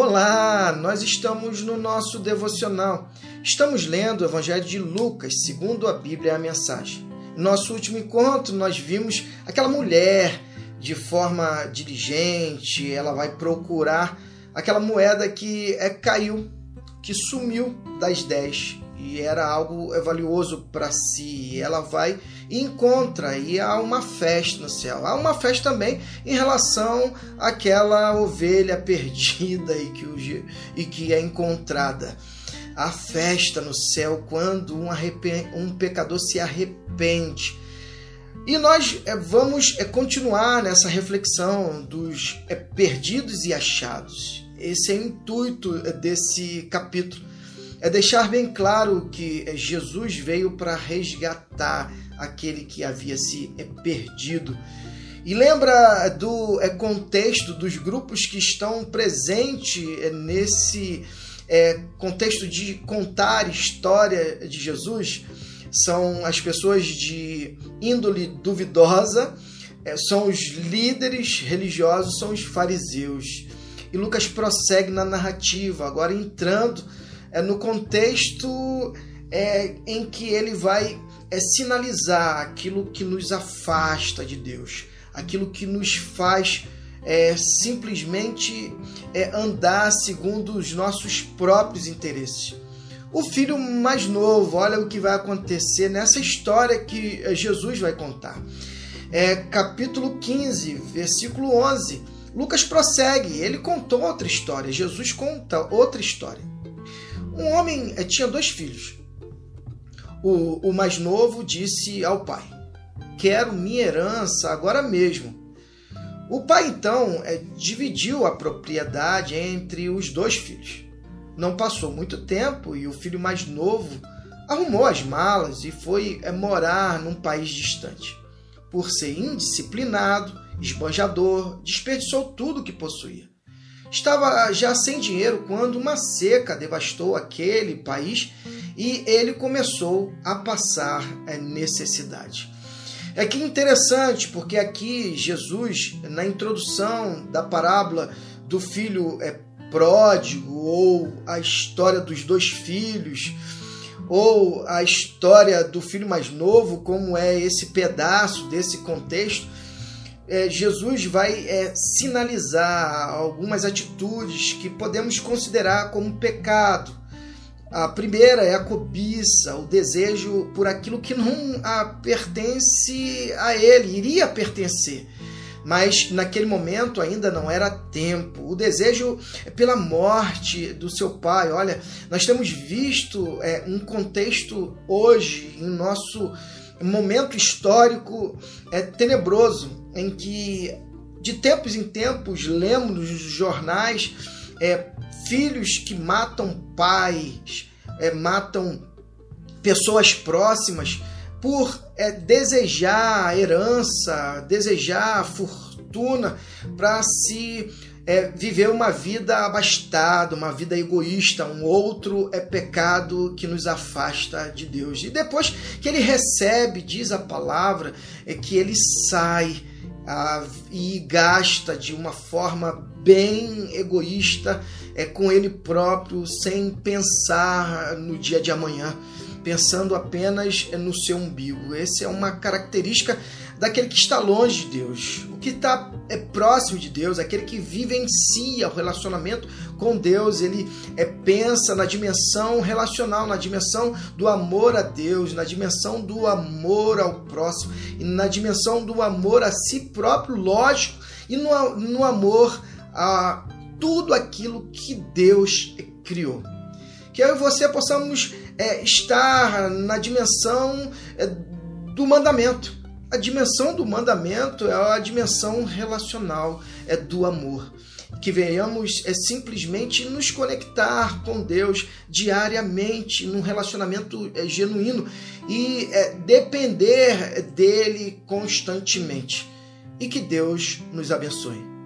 Olá, nós estamos no nosso devocional. Estamos lendo o Evangelho de Lucas, segundo a Bíblia é a mensagem. No nosso último encontro, nós vimos aquela mulher de forma diligente, ela vai procurar aquela moeda que é, caiu, que sumiu das dez e era algo valioso para si. Ela vai e encontra e há uma festa no céu. Há uma festa também em relação àquela ovelha perdida e que, o, e que é encontrada. Há festa no céu quando um, um pecador se arrepende. E nós é, vamos é, continuar nessa reflexão dos é, perdidos e achados. Esse é o intuito desse capítulo é deixar bem claro que Jesus veio para resgatar aquele que havia se perdido. E lembra do é, contexto dos grupos que estão presentes é, nesse é, contexto de contar história de Jesus? São as pessoas de índole duvidosa, é, são os líderes religiosos, são os fariseus. E Lucas prossegue na narrativa, agora entrando é, no contexto é, em que ele vai é, sinalizar aquilo que nos afasta de Deus, aquilo que nos faz é, simplesmente é, andar segundo os nossos próprios interesses. O filho mais novo, olha o que vai acontecer nessa história que é, Jesus vai contar. É, capítulo 15, versículo 11. Lucas prossegue, ele contou outra história, Jesus conta outra história. Um homem eh, tinha dois filhos. O, o mais novo disse ao pai: Quero minha herança agora mesmo. O pai então é, dividiu a propriedade entre os dois filhos. Não passou muito tempo e o filho mais novo arrumou as malas e foi é, morar num país distante. Por ser indisciplinado, esbanjador, desperdiçou tudo que possuía. Estava já sem dinheiro quando uma seca devastou aquele país e ele começou a passar é, necessidade. É que interessante, porque aqui Jesus, na introdução da parábola do filho é, pródigo, ou a história dos dois filhos, ou a história do filho mais novo, como é esse pedaço desse contexto, é, Jesus vai é, sinalizar algumas atitudes que podemos considerar como pecado. A primeira é a cobiça, o desejo por aquilo que não a pertence a ele, iria pertencer. Mas naquele momento ainda não era tempo. O desejo é pela morte do seu pai. Olha, nós temos visto é, um contexto hoje, em nosso momento histórico é, tenebroso em que de tempos em tempos lemos nos jornais é, filhos que matam pais, é, matam pessoas próximas por é, desejar herança, desejar fortuna para se é, viver uma vida abastada, uma vida egoísta, um outro é pecado que nos afasta de Deus. E depois que ele recebe, diz a palavra, é que ele sai ah, e gasta de uma forma bem egoísta é, com ele próprio, sem pensar no dia de amanhã, pensando apenas no seu umbigo. Essa é uma característica daquele que está longe de Deus. O que está é próximo de Deus, aquele que vivencia o relacionamento com Deus, ele é, pensa na dimensão relacional, na dimensão do amor a Deus, na dimensão do amor ao próximo e na dimensão do amor a si próprio, lógico, e no, no amor a tudo aquilo que Deus criou. Que eu e você possamos é, estar na dimensão é, do mandamento a dimensão do mandamento é a dimensão relacional, é do amor. Que venhamos é simplesmente nos conectar com Deus diariamente, num relacionamento é, genuíno e é, depender dele constantemente. E que Deus nos abençoe.